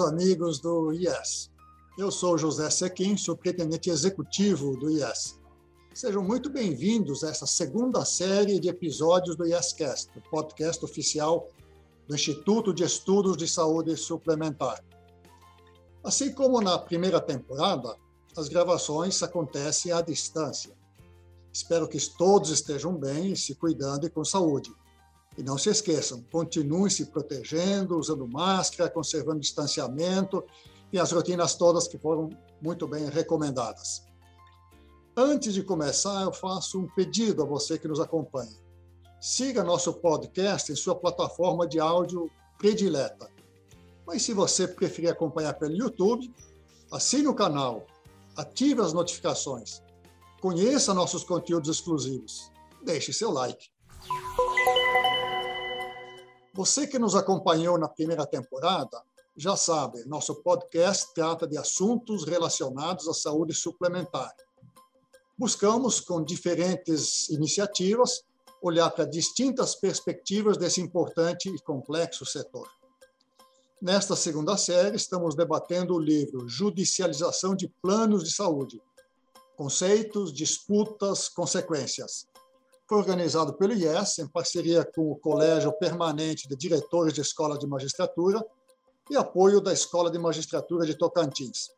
Amigos do IES. Eu sou José Sequim, superintendente executivo do IES. Sejam muito bem-vindos a essa segunda série de episódios do IEScast, o podcast oficial do Instituto de Estudos de Saúde Suplementar. Assim como na primeira temporada, as gravações acontecem à distância. Espero que todos estejam bem, se cuidando e com saúde. E não se esqueçam, continuem se protegendo, usando máscara, conservando distanciamento e as rotinas todas que foram muito bem recomendadas. Antes de começar, eu faço um pedido a você que nos acompanha. Siga nosso podcast em sua plataforma de áudio predileta. Mas se você preferir acompanhar pelo YouTube, assine o canal, ative as notificações, conheça nossos conteúdos exclusivos, deixe seu like. Você que nos acompanhou na primeira temporada já sabe, nosso podcast trata de assuntos relacionados à saúde suplementar. Buscamos, com diferentes iniciativas, olhar para distintas perspectivas desse importante e complexo setor. Nesta segunda série, estamos debatendo o livro Judicialização de Planos de Saúde: Conceitos, Disputas, Consequências, foi organizado pelo IES, em parceria com o Colégio Permanente de Diretores de Escola de Magistratura e apoio da Escola de Magistratura de Tocantins.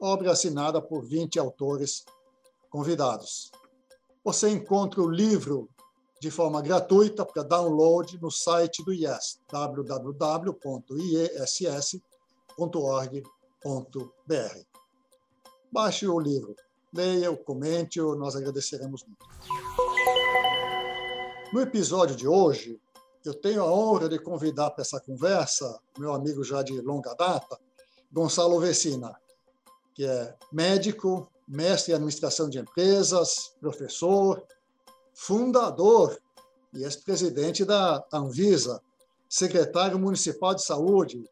Obra assinada por 20 autores convidados. Você encontra o livro de forma gratuita para download no site do IES, www.iess.org.br. Baixe o livro, leia, comente, nós agradeceremos muito. No episódio de hoje, eu tenho a honra de convidar para essa conversa meu amigo já de longa data, Gonçalo Vecina, que é médico, mestre em administração de empresas, professor, fundador e ex-presidente da Anvisa, secretário municipal de saúde,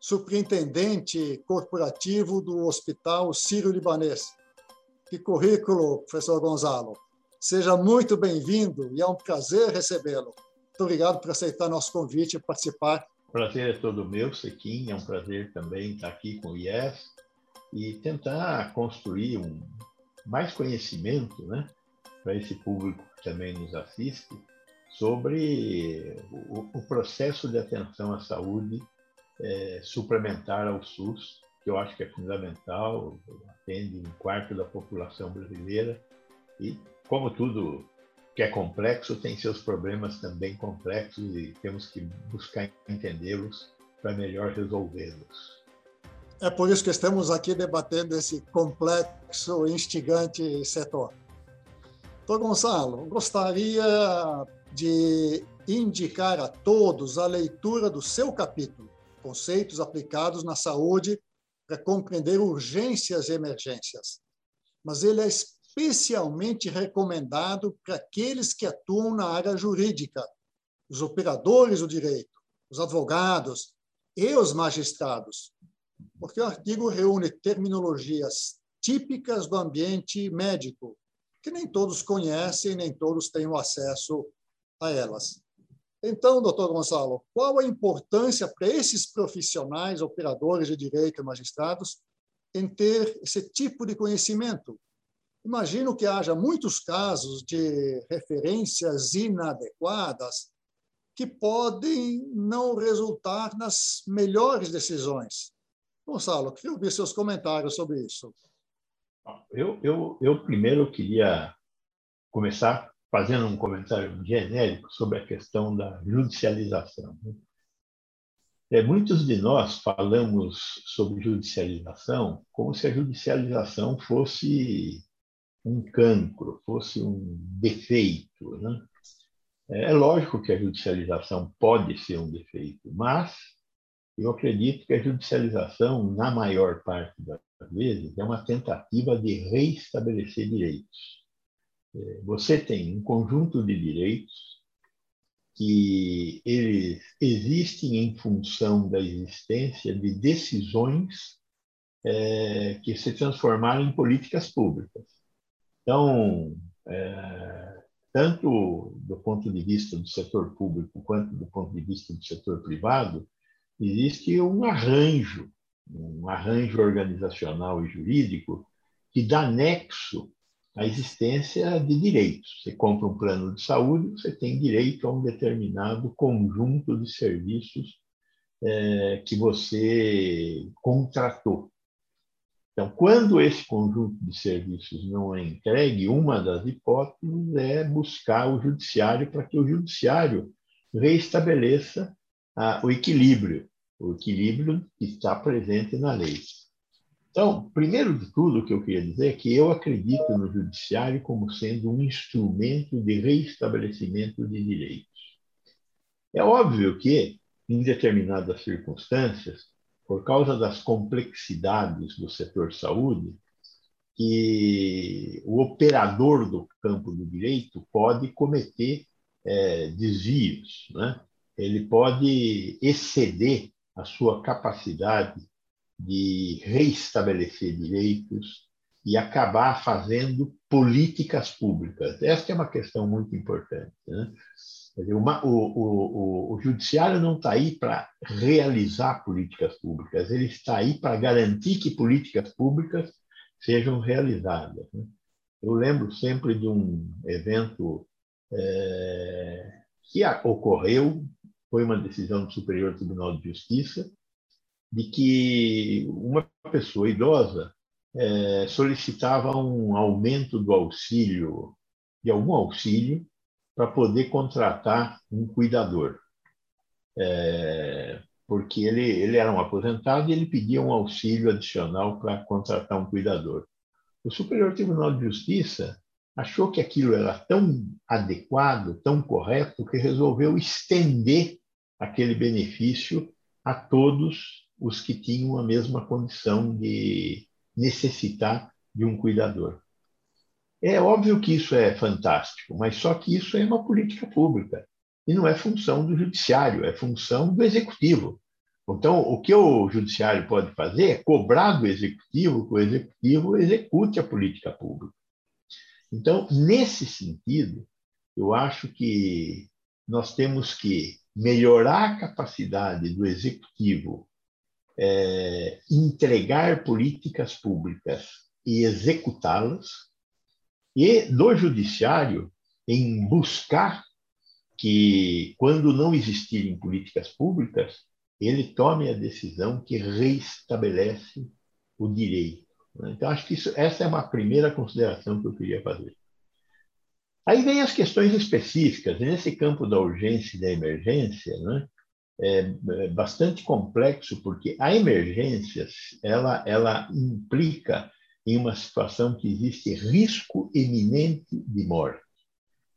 superintendente corporativo do Hospital Sírio-Libanês. Que currículo, professor Gonzalo! Seja muito bem-vindo e é um prazer recebê-lo. Muito obrigado por aceitar nosso convite e participar. O prazer é todo meu, Sequim. É um prazer também estar aqui com o IES e tentar construir um, mais conhecimento né, para esse público que também nos assiste sobre o, o processo de atenção à saúde é, suplementar ao SUS, que eu acho que é fundamental, atende um quarto da população brasileira e como tudo que é complexo, tem seus problemas também complexos e temos que buscar entendê-los para melhor resolvê-los. É por isso que estamos aqui debatendo esse complexo e instigante setor. Doutor Gonçalo, gostaria de indicar a todos a leitura do seu capítulo, Conceitos aplicados na saúde para compreender urgências e emergências. Mas ele é especialmente recomendado para aqueles que atuam na área jurídica, os operadores do direito, os advogados e os magistrados, porque o artigo reúne terminologias típicas do ambiente médico, que nem todos conhecem, nem todos têm o acesso a elas. Então, doutor Gonçalo, qual a importância para esses profissionais, operadores de direito e magistrados, em ter esse tipo de conhecimento? Imagino que haja muitos casos de referências inadequadas que podem não resultar nas melhores decisões. Gonçalo, queria ouvir seus comentários sobre isso. Eu, eu, eu primeiro queria começar fazendo um comentário genérico sobre a questão da judicialização. Né? É, muitos de nós falamos sobre judicialização como se a judicialização fosse um cancro, fosse um defeito. Né? É lógico que a judicialização pode ser um defeito, mas eu acredito que a judicialização, na maior parte das vezes, é uma tentativa de reestabelecer direitos. É, você tem um conjunto de direitos que eles existem em função da existência de decisões é, que se transformaram em políticas públicas. Então, é, tanto do ponto de vista do setor público quanto do ponto de vista do setor privado, existe um arranjo, um arranjo organizacional e jurídico que dá nexo à existência de direitos. Você compra um plano de saúde, você tem direito a um determinado conjunto de serviços é, que você contratou. Então, quando esse conjunto de serviços não é entregue, uma das hipóteses é buscar o judiciário para que o judiciário reestabeleça ah, o equilíbrio, o equilíbrio que está presente na lei. Então, primeiro de tudo, o que eu queria dizer é que eu acredito no judiciário como sendo um instrumento de reestabelecimento de direitos. É óbvio que, em determinadas circunstâncias, por causa das complexidades do setor saúde, que o operador do campo do direito pode cometer é, desvios, né? ele pode exceder a sua capacidade de reestabelecer direitos e acabar fazendo políticas públicas. Essa é uma questão muito importante. Né? Uma, o, o, o, judiciário não está aí para realizar políticas públicas, ele está aí para garantir que políticas públicas sejam realizadas. Né? Eu lembro sempre de um evento é, que ocorreu, foi uma decisão do Superior Tribunal de Justiça, de que uma pessoa idosa é, solicitava um aumento do auxílio, de algum auxílio, para poder contratar um cuidador. É, porque ele, ele era um aposentado e ele pedia um auxílio adicional para contratar um cuidador. O Superior Tribunal de Justiça achou que aquilo era tão adequado, tão correto, que resolveu estender aquele benefício a todos os que tinham a mesma condição de necessitar de um cuidador. É óbvio que isso é fantástico, mas só que isso é uma política pública e não é função do judiciário, é função do executivo. Então, o que o judiciário pode fazer é cobrar do executivo que o executivo execute a política pública. Então, nesse sentido, eu acho que nós temos que melhorar a capacidade do executivo é, entregar políticas públicas e executá-las, e do judiciário em buscar que, quando não existirem políticas públicas, ele tome a decisão que reestabelece o direito. Né? Então, acho que isso, essa é uma primeira consideração que eu queria fazer. Aí vem as questões específicas. Nesse campo da urgência e da emergência, né, é, é bastante complexo, porque a emergência ela, ela implica em uma situação que existe risco iminente de morte.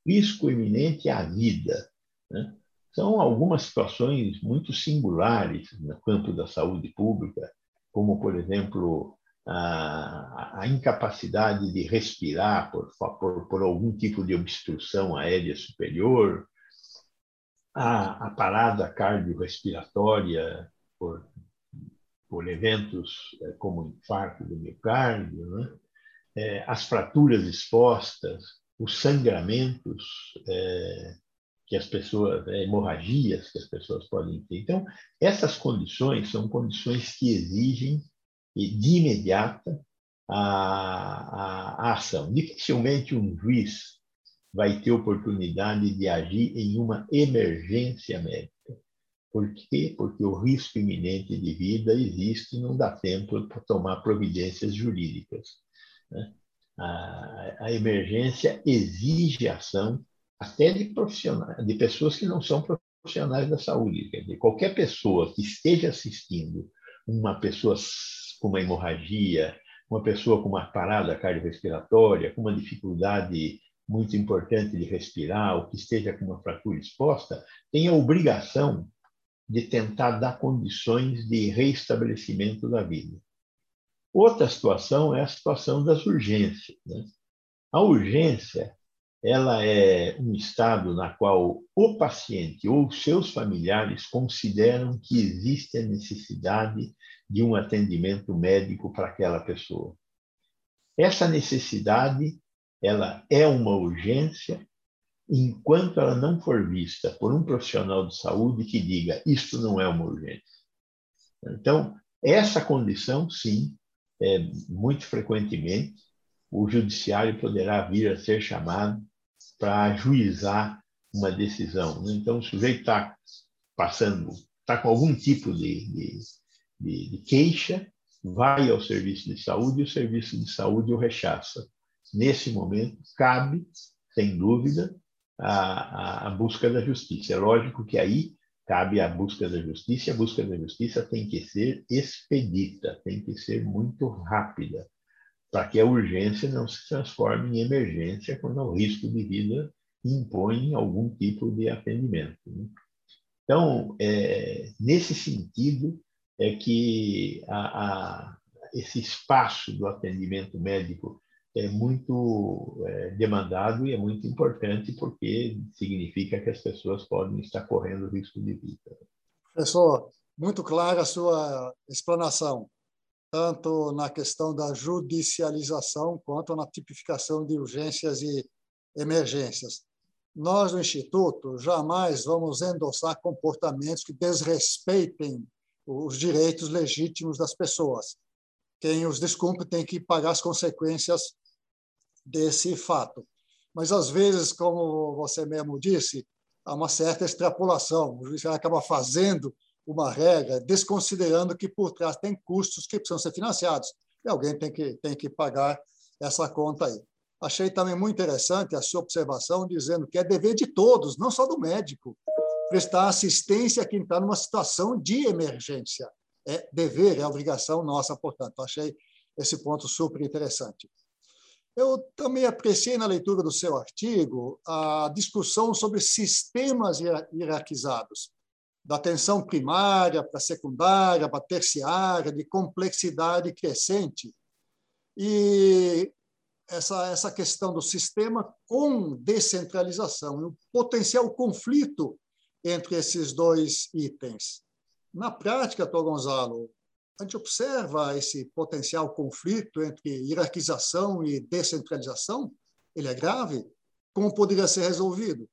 Risco iminente à vida. Né? São algumas situações muito singulares no campo da saúde pública, como, por exemplo, a, a incapacidade de respirar por, por, por, algum tipo de obstrução aérea superior, a, a parada cardiorrespiratória por, por eventos é, como infarto do miocárdio, né? é, as fraturas expostas, os sangramentos é, que as pessoas, é, hemorragias que as pessoas podem ter. Então, essas condições são condições que exigem de imediata a, a, a ação. Dificilmente um juiz vai ter oportunidade de agir em uma emergência médica. Por quê? Porque o risco iminente de vida existe e não dá tempo para tomar providências jurídicas. Né? A, a, emergência exige ação até de profissionais, de pessoas que não são profissionais da saúde. Quer dizer, qualquer pessoa que esteja assistindo uma pessoa com uma hemorragia, uma pessoa com uma parada cardiorrespiratória, com uma dificuldade muito importante de respirar, ou que esteja com uma fratura exposta, tem a obrigação de tentar dar condições de reestabelecimento da vida. Outra situação é a situação das urgências. Né? A urgência ela é um estado na qual o paciente ou seus familiares consideram que existe a necessidade de um atendimento médico para aquela pessoa. Essa necessidade, ela é uma urgência enquanto ela não for vista por um profissional de saúde que diga isto não é uma urgência. Então, essa condição, sim, é, muito frequentemente, o judiciário poderá vir a ser chamado para ajuizar uma decisão. Né? Então, o sujeito está passando, está com algum tipo de, de, de, de, queixa, vai ao serviço de saúde e o serviço de saúde o rechaça. Nesse momento, cabe, sem dúvida, a, a, a busca da justiça. É lógico que aí cabe a busca da justiça, e a busca da justiça tem que ser expedita, tem que ser muito rápida, para que a urgência não se transforme em emergência quando o risco de vida impõe algum tipo de atendimento. Né? Então, é, nesse sentido, é que a, a, esse espaço do atendimento médico é muito é, demandado e é muito importante porque significa que as pessoas podem estar correndo risco de vida. Professor, muito clara a sua explanação, tanto na questão da judicialização quanto na tipificação de urgências e emergências. Nós, no Instituto, jamais vamos endossar comportamentos que desrespeitem os direitos legítimos das pessoas. Quem os descumpre tem que pagar as consequências desse fato. Mas, às vezes, como você mesmo disse, há uma certa extrapolação. O juiz acaba fazendo uma regra, desconsiderando que por trás tem custos que precisam ser financiados. E alguém tem que, tem que pagar essa conta aí. Achei também muito interessante a sua observação, dizendo que é dever de todos, não só do médico, prestar assistência a quem está numa situação de emergência. É dever, é obrigação nossa, portanto. Achei esse ponto super interessante. Eu também apreciei na leitura do seu artigo a discussão sobre sistemas hierarquizados, da atenção primária para secundária, para terciária, de complexidade crescente. E essa, essa questão do sistema com descentralização o potencial conflito entre esses dois itens. Na prática, Tô Gonzalo, a gente observa esse potencial conflito entre hierarquização e descentralização? Ele é grave? Como poderia ser resolvido?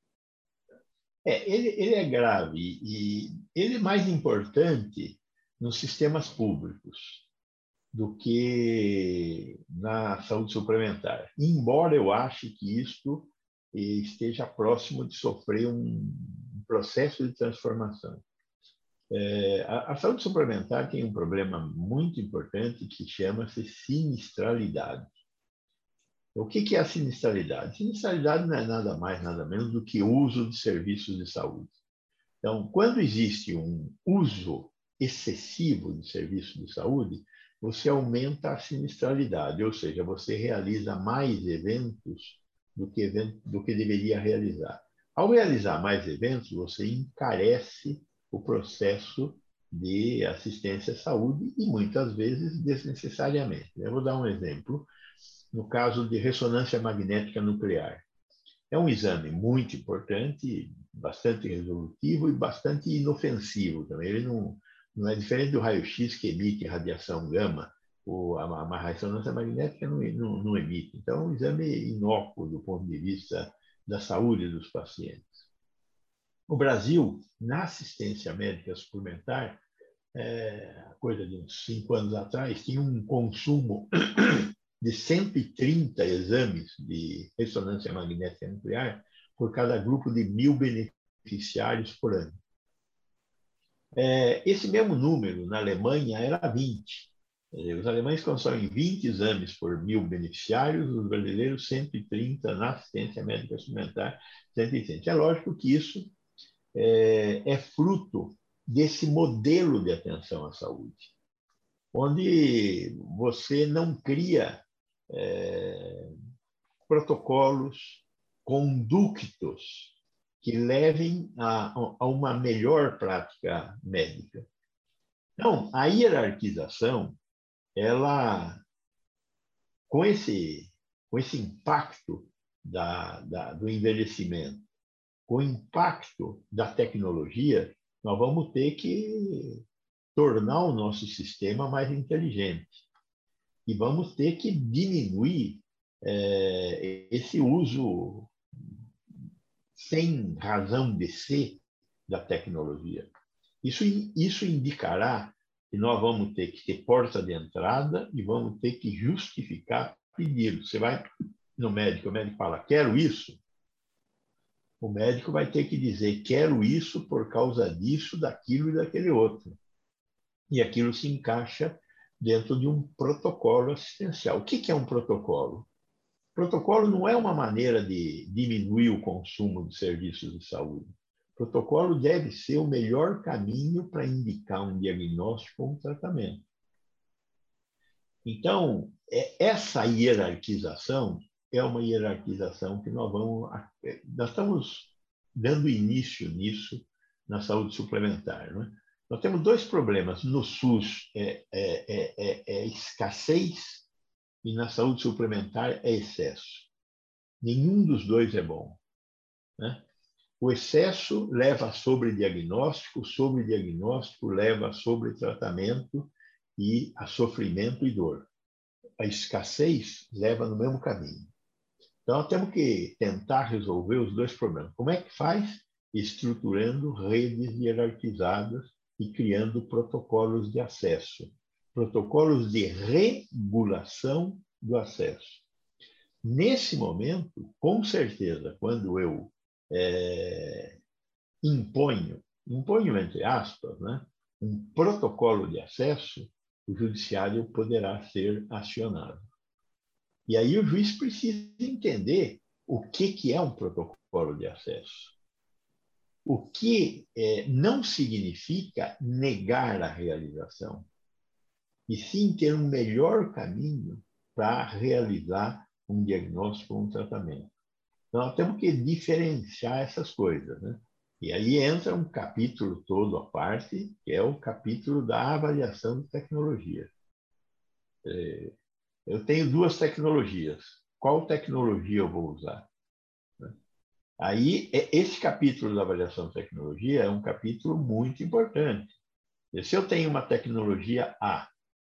É, ele, ele é grave e ele é mais importante nos sistemas públicos do que na saúde suplementar. Embora eu ache que isto esteja próximo de sofrer um processo de transformação. É, a, a, saúde suplementar tem um problema muito importante que chama-se sinistralidade. O que, que é a sinistralidade? Sinistralidade não é nada mais, nada menos do que uso de serviços de saúde. Então, quando existe um uso excessivo de serviços de saúde, você aumenta a sinistralidade, ou seja, você realiza mais eventos do que, do que deveria realizar. Ao realizar mais eventos, você encarece o processo de assistência à saúde e muitas vezes desnecessariamente. Eu vou dar um exemplo no caso de ressonância magnética nuclear. É um exame muito importante, bastante resolutivo e bastante inofensivo também. Ele não, não é diferente do raio-x que emite radiação gama, ou a, a ressonância magnética não, não, não emite. Então, é um exame inócuo do ponto de vista da saúde dos pacientes. O Brasil, na assistência médica suplementar, é, coisa de uns cinco anos atrás, tinha um consumo de 130 exames de ressonância magnética nuclear por cada grupo de mil beneficiários por ano. É, esse mesmo número na Alemanha era 20. Os alemães consomem 20 exames por mil beneficiários, os brasileiros 130 na assistência médica suplementar, 130. É lógico que isso é, é fruto desse modelo de atenção à saúde, onde você não cria é, protocolos, conductos que levem a, a, uma melhor prática médica. Então, a hierarquização, ela, com esse, com esse impacto da, da, do envelhecimento, com o impacto da tecnologia, nós vamos ter que tornar o nosso sistema mais inteligente. E vamos ter que diminuir é, esse uso sem razão de ser da tecnologia. Isso, isso indicará que nós vamos ter que ter porta de entrada e vamos ter que justificar pedido. Você vai no médico, o médico fala, quero isso. O médico vai ter que dizer, quero isso por causa disso, daquilo e daquele outro. E aquilo se encaixa dentro de um protocolo assistencial. O que é um protocolo? Protocolo não é uma maneira de diminuir o consumo de serviços de saúde. Protocolo deve ser o melhor caminho para indicar um diagnóstico ou um tratamento. Então, é, essa hierarquização é uma hierarquização que nós vamos. Nós estamos dando início nisso na saúde suplementar. Não é? Nós temos dois problemas. No SUS é, é, é, é escassez e na saúde suplementar é excesso. Nenhum dos dois é bom. Né? O excesso leva a sobrediagnóstico, o sobrediagnóstico leva a sobretratamento e a sofrimento e dor. A escassez leva no mesmo caminho. Então, temos que tentar resolver os dois problemas. Como é que faz? Estruturando redes hierarquizadas e criando protocolos de acesso, protocolos de regulação do acesso. Nesse momento, com certeza, quando eu é, imponho, imponho entre aspas, né, um protocolo de acesso, o judiciário poderá ser acionado. E aí o juiz precisa entender o que, que é um protocolo de acesso. O que é, não significa negar a realização, e sim ter um melhor caminho para realizar um diagnóstico ou um tratamento. Então, nós temos que diferenciar essas coisas. Né? E aí entra um capítulo todo à parte, que é o capítulo da avaliação de tecnologia. É, eu tenho duas tecnologias. Qual tecnologia eu vou usar? Aí, é, esse capítulo da avaliação de tecnologia é um capítulo muito importante. Se eu tenho uma tecnologia A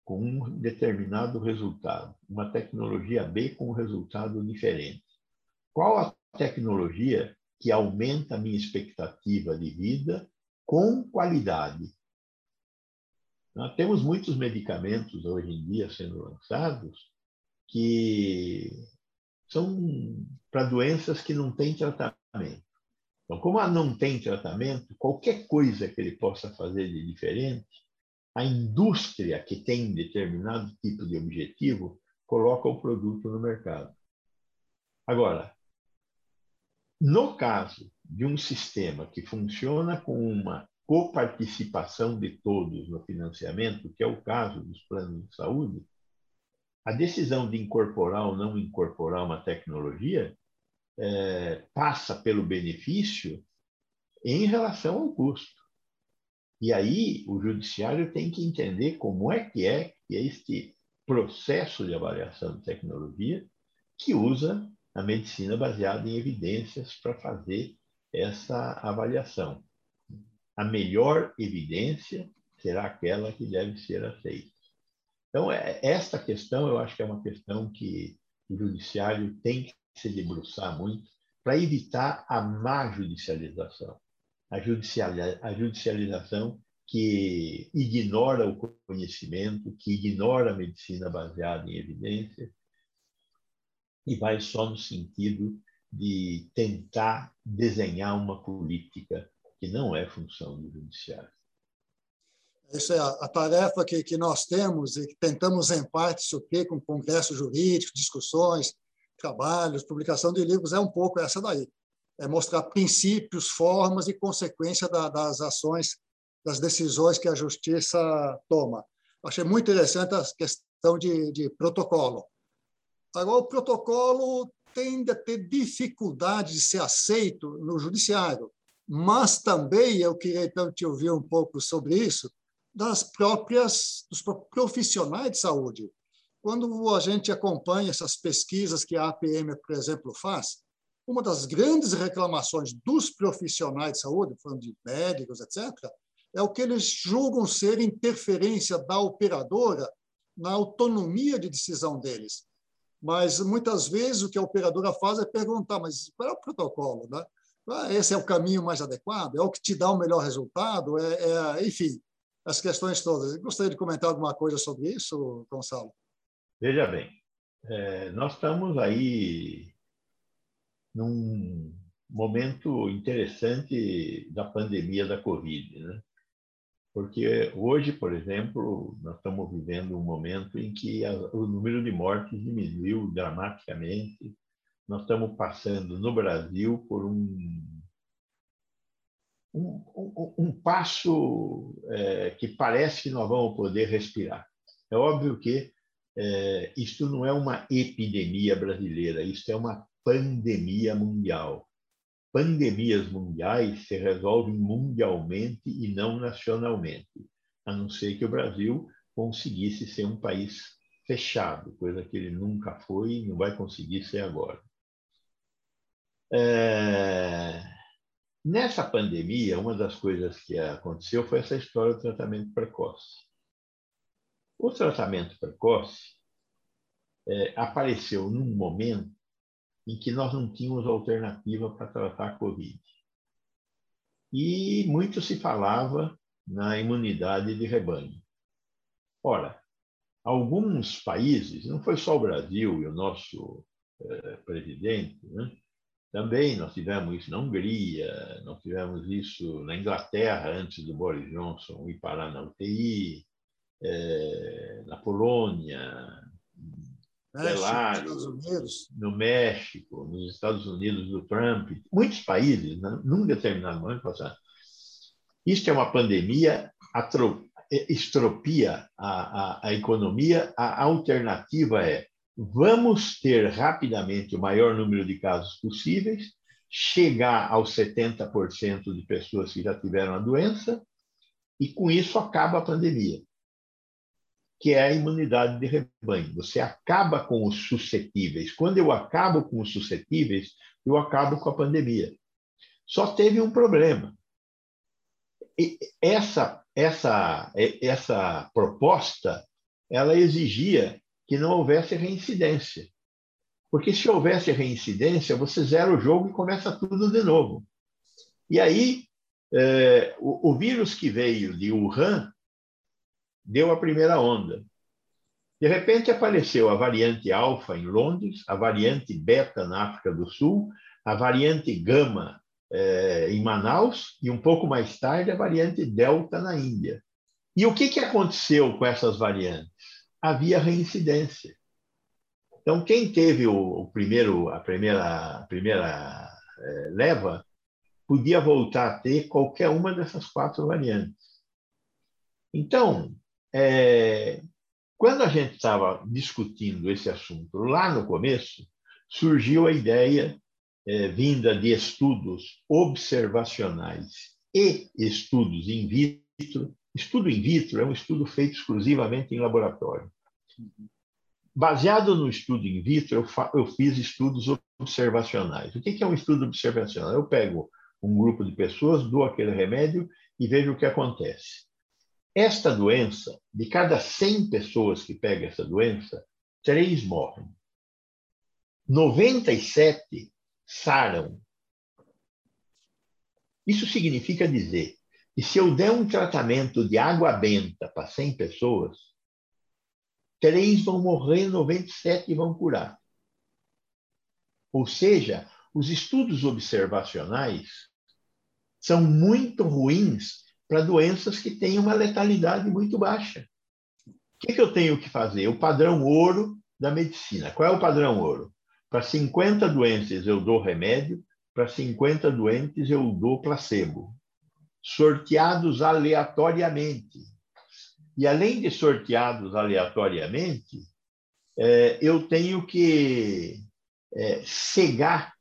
com um determinado resultado, uma tecnologia B com um resultado diferente, qual a tecnologia que aumenta a minha expectativa de vida com qualidade? Nós temos muitos medicamentos hoje em dia sendo lançados que são para doenças que não têm tratamento. Então, como não tem tratamento, qualquer coisa que ele possa fazer de diferente, a indústria que tem determinado tipo de objetivo coloca o produto no mercado. Agora, no caso de um sistema que funciona com uma coparticipação de todos no financiamento, que é o caso dos planos de saúde, a decisão de incorporar ou não incorporar uma tecnologia é, passa pelo benefício em relação ao custo. E aí o judiciário tem que entender como é que é que é este processo de avaliação de tecnologia que usa a medicina baseada em evidências para fazer essa avaliação. A melhor evidência será aquela que deve ser aceita. Então, é, esta questão eu acho que é uma questão que o judiciário tem que se debruçar muito para evitar a má judicialização. A, a judicialização que ignora o conhecimento, que ignora a medicina baseada em evidências e vai só no sentido de tentar desenhar uma política que não é função do judiciário. Essa é a, a tarefa que, que nós temos e que tentamos, em parte, suprir com congressos jurídicos, discussões, trabalhos, publicação de livros, é um pouco essa daí. É mostrar princípios, formas e consequência da, das ações, das decisões que a justiça toma. Achei muito interessante a questão de, de protocolo. Agora, o protocolo tende a ter dificuldade de ser aceito no judiciário, mas também eu queria então te ouvir um pouco sobre isso das próprias dos profissionais de saúde. Quando a gente acompanha essas pesquisas que a APM, por exemplo, faz, uma das grandes reclamações dos profissionais de saúde, falando de médicos, etc., é o que eles julgam ser interferência da operadora na autonomia de decisão deles. Mas muitas vezes o que a operadora faz é perguntar: mas qual é o protocolo? Né? Ah, esse é o caminho mais adequado? É o que te dá o melhor resultado? É, é enfim, as questões todas. Gostaria de comentar alguma coisa sobre isso, Gonçalo? Veja bem, é, nós estamos aí num momento interessante da pandemia da Covid, né? Porque hoje, por exemplo, nós estamos vivendo um momento em que a, o número de mortes diminuiu dramaticamente. Nós estamos passando no Brasil por um, um, um, um passo é, que parece que nós vamos poder respirar. É óbvio que é, isto não é uma epidemia brasileira, isto é uma pandemia mundial. Pandemias mundiais se resolvem mundialmente e não nacionalmente, a não ser que o Brasil conseguisse ser um país fechado, coisa que ele nunca foi e não vai conseguir ser agora. É... Nessa pandemia, uma das coisas que aconteceu foi essa história do tratamento precoce. O tratamento precoce é, apareceu num momento em que nós não tínhamos alternativa para tratar a Covid. E muito se falava na imunidade de rebanho. Ora, alguns países, não foi só o Brasil e o nosso eh, presidente, né? Também nós tivemos isso na Hungria, nós tivemos isso na Inglaterra, antes do Boris Johnson ir parar na UTI, eh, na Polônia, Belarus, no México, nos Estados Unidos do Trump, muitos países, né, num determinado momento passaram. Isto é uma pandemia, estropia a, a, a economia, a alternativa é vamos ter rapidamente o maior número de casos possíveis, chegar aos 70% de pessoas que já tiveram a doença, e com isso acaba a pandemia que é a imunidade de rebanho. Você acaba com os suscetíveis. Quando eu acabo com os suscetíveis, eu acabo com a pandemia. Só teve um problema. essa, essa, essa proposta ela exigia que não houvesse reincidência. Porque se houvesse reincidência, você zera o jogo e começa tudo de novo. E aí, é, o, o vírus que veio de Wuhan deu a primeira onda. De repente apareceu a variante alfa em Londres, a variante beta na África do Sul, a variante gama eh, em Manaus e um pouco mais tarde a variante delta na Índia. E o que, que aconteceu com essas variantes? Havia reincidência. Então, quem teve o, o primeiro, a primeira, a primeira eh, leva podia voltar a ter qualquer uma dessas quatro variantes. Então, é, quando a gente estava discutindo esse assunto lá no começo, surgiu a ideia é, vinda de estudos observacionais e estudos in vitro. Estudo in vitro é um estudo feito exclusivamente em laboratório. Baseado no estudo in vitro, eu, eu fiz estudos observacionais. O que, que é um estudo observacional? Eu pego um grupo de pessoas, dou aquele remédio e vejo o que acontece. Esta doença, de cada 100 pessoas que pegam essa doença, três morrem. 97 saram. Isso significa dizer que se eu der um tratamento de água benta para 100 pessoas, três vão morrer, 97 vão curar. Ou seja, os estudos observacionais são muito ruins para doenças que têm uma letalidade muito baixa. O que, que eu tenho que fazer? O padrão ouro da medicina. Qual é o padrão ouro? Para 50 doenças eu dou remédio, para 50 doentes eu dou placebo, sorteados aleatoriamente. E além de sorteados aleatoriamente, é, eu tenho que é, cegar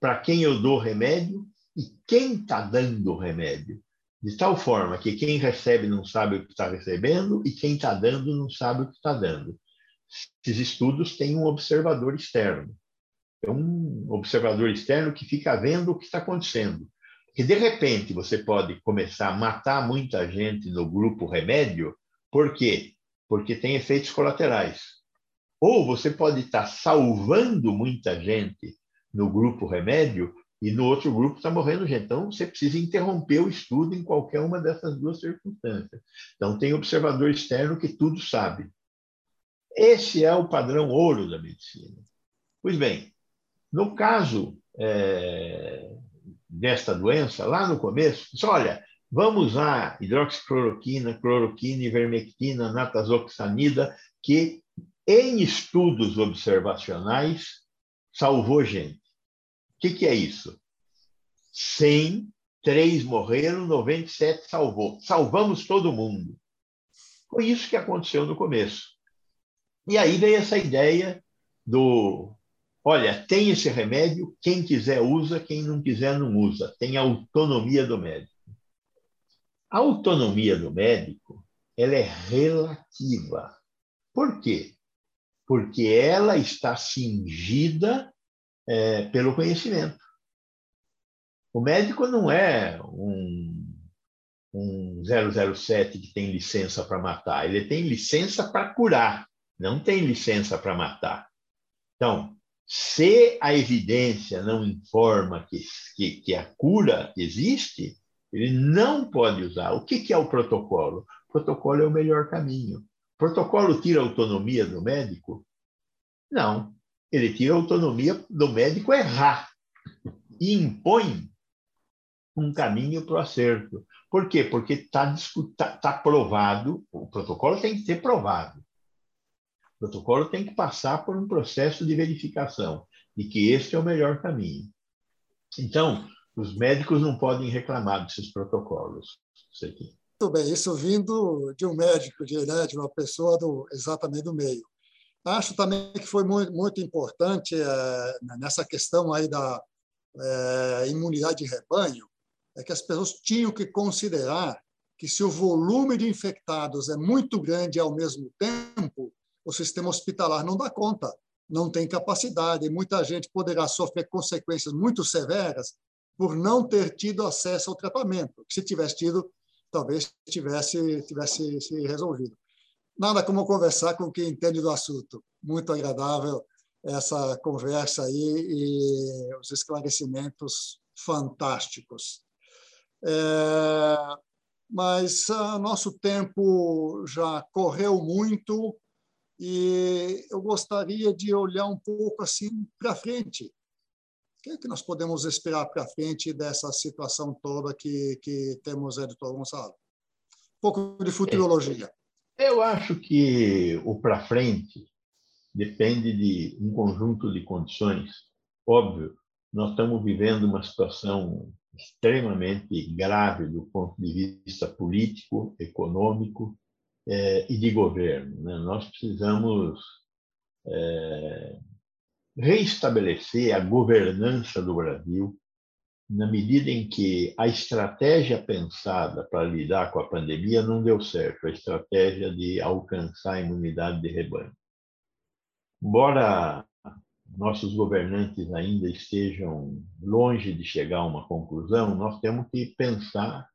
para quem eu dou remédio e quem está dando o remédio de tal forma que quem recebe não sabe o que está recebendo e quem está dando não sabe o que está dando. Esses estudos têm um observador externo. É um observador externo que fica vendo o que está acontecendo. Que de repente você pode começar a matar muita gente no grupo remédio, por quê? Porque tem efeitos colaterais. Ou você pode estar salvando muita gente no grupo remédio, e no outro grupo está morrendo gente. Então, você precisa interromper o estudo em qualquer uma dessas duas circunstâncias. Então, tem observador externo que tudo sabe. Esse é o padrão ouro da medicina. Pois bem, no caso é, desta doença, lá no começo, disse, olha, vamos usar hidroxicloroquina, cloroquina, ivermectina, natazoxanida, que em estudos observacionais salvou gente. O que, que é isso? 100, 3 morreram, 97 salvou. Salvamos todo mundo. Foi isso que aconteceu no começo. E aí veio essa ideia do olha, tem esse remédio, quem quiser usa, quem não quiser não usa. Tem autonomia do médico. A autonomia do médico ela é relativa. Por quê? Porque ela está cingida é, pelo conhecimento. O médico não é um, um 007 que tem licença para matar, ele tem licença para curar, não tem licença para matar. Então, se a evidência não informa que, que, que, a cura existe, ele não pode usar. O que, que é o protocolo? O protocolo é o melhor caminho. O protocolo tira a autonomia do médico? Não ele tira a autonomia do médico errar e impõe um caminho para o acerto. Por quê? Porque está tá, tá provado, o protocolo tem que ser provado. O protocolo tem que passar por um processo de verificação de que este é o melhor caminho. Então, os médicos não podem reclamar desses protocolos. Muito bem, isso vindo de um médico, de, né, de uma pessoa do, exatamente do meio. Acho também que foi muito, muito importante é, nessa questão aí da é, imunidade de rebanho, é que as pessoas tinham que considerar que se o volume de infectados é muito grande ao mesmo tempo, o sistema hospitalar não dá conta, não tem capacidade, muita gente poderá sofrer consequências muito severas por não ter tido acesso ao tratamento. Se tivesse tido, talvez tivesse tivesse se resolvido. Nada como conversar com quem entende do assunto. Muito agradável essa conversa aí e os esclarecimentos fantásticos. É, mas uh, nosso tempo já correu muito e eu gostaria de olhar um pouco assim para frente. O que, é que nós podemos esperar para frente dessa situação toda que, que temos, editor Gonçalo? Um pouco de futurologia. Eu acho que o para frente depende de um conjunto de condições. Óbvio, nós estamos vivendo uma situação extremamente grave do ponto de vista político, econômico é, e de governo. Né? Nós precisamos é, reestabelecer a governança do Brasil na medida em que a estratégia pensada para lidar com a pandemia não deu certo, a estratégia de alcançar a imunidade de rebanho. Embora nossos governantes ainda estejam longe de chegar a uma conclusão, nós temos que pensar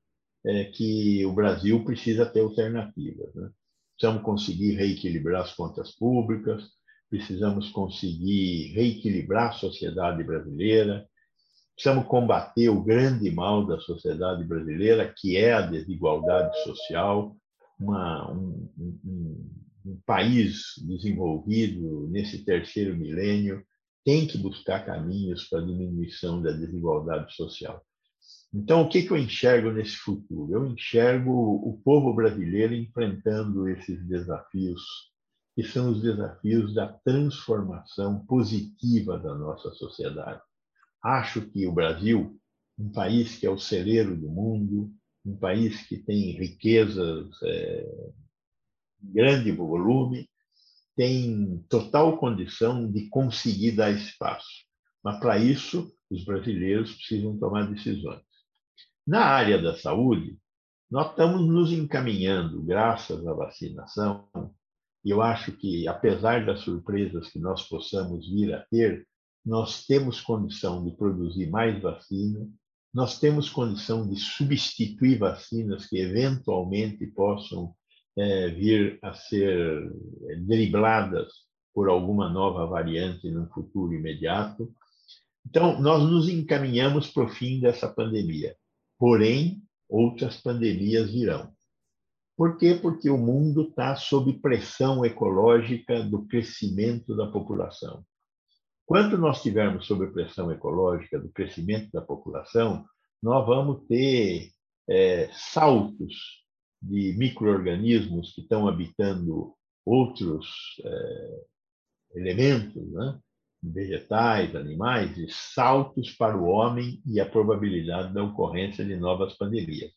é, que o Brasil precisa ter alternativas. Né? Precisamos conseguir reequilibrar as contas públicas, precisamos conseguir reequilibrar a sociedade brasileira, Precisamos combater o grande mal da sociedade brasileira, que é a desigualdade social. Uma, um, um, um país desenvolvido nesse terceiro milênio tem que buscar caminhos para a diminuição da desigualdade social. Então, o que, que eu enxergo nesse futuro? Eu enxergo o povo brasileiro enfrentando esses desafios, que são os desafios da transformação positiva da nossa sociedade. Acho que o Brasil, um país que é o celeiro do mundo, um país que tem riquezas é, grande volume, tem total condição de conseguir dar espaço. Mas, para isso, os brasileiros precisam tomar decisões. Na área da saúde, nós estamos nos encaminhando, graças à vacinação, e eu acho que, apesar das surpresas que nós possamos vir a ter, nós temos condição de produzir mais vacina, nós temos condição de substituir vacinas que eventualmente possam é, vir a ser é, dribladas por alguma nova variante no futuro imediato. Então, nós nos encaminhamos para o fim dessa pandemia. Porém, outras pandemias virão. Por quê? Porque o mundo está sob pressão ecológica do crescimento da população. Quando nós tivermos sob pressão ecológica do crescimento da população, nós vamos ter é, saltos de micro-organismos que estão habitando outros é, elementos, né? Vegetais, animais, e saltos para o homem e a probabilidade da ocorrência de novas pandemias.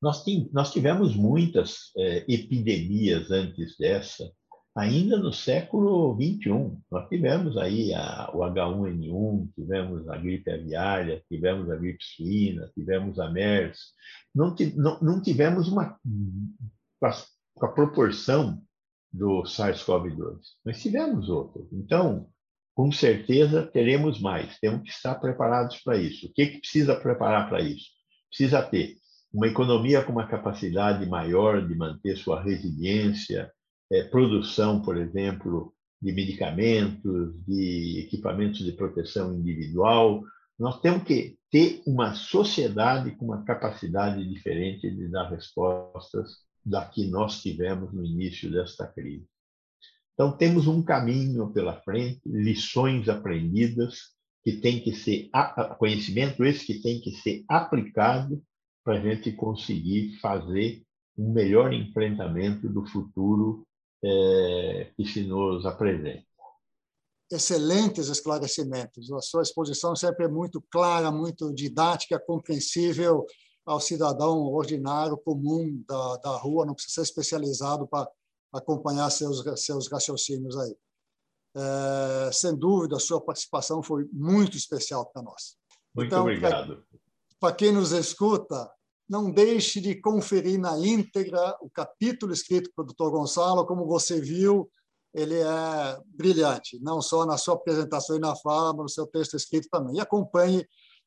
Nós, tivemos muitas é, epidemias antes dessa, ainda no século XXI. Nós tivemos aí a, o H1N1, tivemos a gripe aviária, tivemos a gripe suína, tivemos a MERS. Não, não, não tivemos uma a proporção do SARS-CoV-2, mas tivemos outras. Então, com certeza teremos mais. Temos que estar preparados para isso. O que, que precisa preparar para isso? Precisa ter uma economia com uma capacidade maior de manter sua resiliência, é, produção, por exemplo, de medicamentos, de equipamentos de proteção individual. Nós temos que ter uma sociedade com uma capacidade diferente de dar respostas da que nós tivemos no início desta crise. Então, temos um caminho pela frente, lições aprendidas, que tem que ser conhecimento esse que tem que ser aplicado para a gente conseguir fazer um melhor enfrentamento do futuro é, que se nos apresenta. Excelentes esclarecimentos. A sua exposição sempre é muito clara, muito didática, compreensível ao cidadão ordinário, comum da, da rua, não precisa ser especializado para acompanhar seus, seus raciocínios aí. É, sem dúvida, a sua participação foi muito especial para nós. Muito então, obrigado. Para quem nos escuta, não deixe de conferir na íntegra o capítulo escrito pelo Dr. Gonçalo. Como você viu, ele é brilhante, não só na sua apresentação e na fala, mas no seu texto escrito também. E acompanhe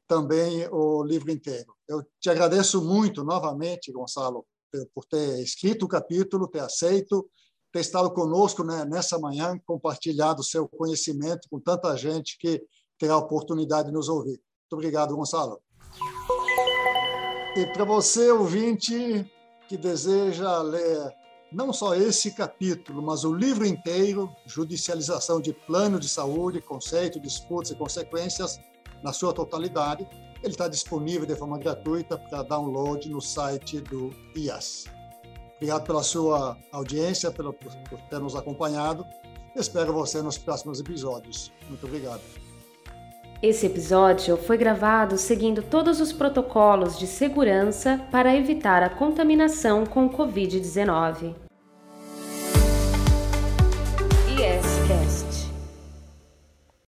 também o livro inteiro. Eu te agradeço muito, novamente, Gonçalo, por ter escrito o capítulo, ter aceito, ter estado conosco né, nessa manhã, compartilhado o seu conhecimento com tanta gente que terá a oportunidade de nos ouvir. Muito obrigado, Gonçalo. E para você, ouvinte, que deseja ler não só esse capítulo, mas o livro inteiro, Judicialização de Plano de Saúde, Conceito, Disputas e Consequências, na sua totalidade, ele está disponível de forma gratuita para download no site do IAS. Obrigado pela sua audiência, pelo, por ter nos acompanhado. Espero você nos próximos episódios. Muito obrigado. Esse episódio foi gravado seguindo todos os protocolos de segurança para evitar a contaminação com Covid-19.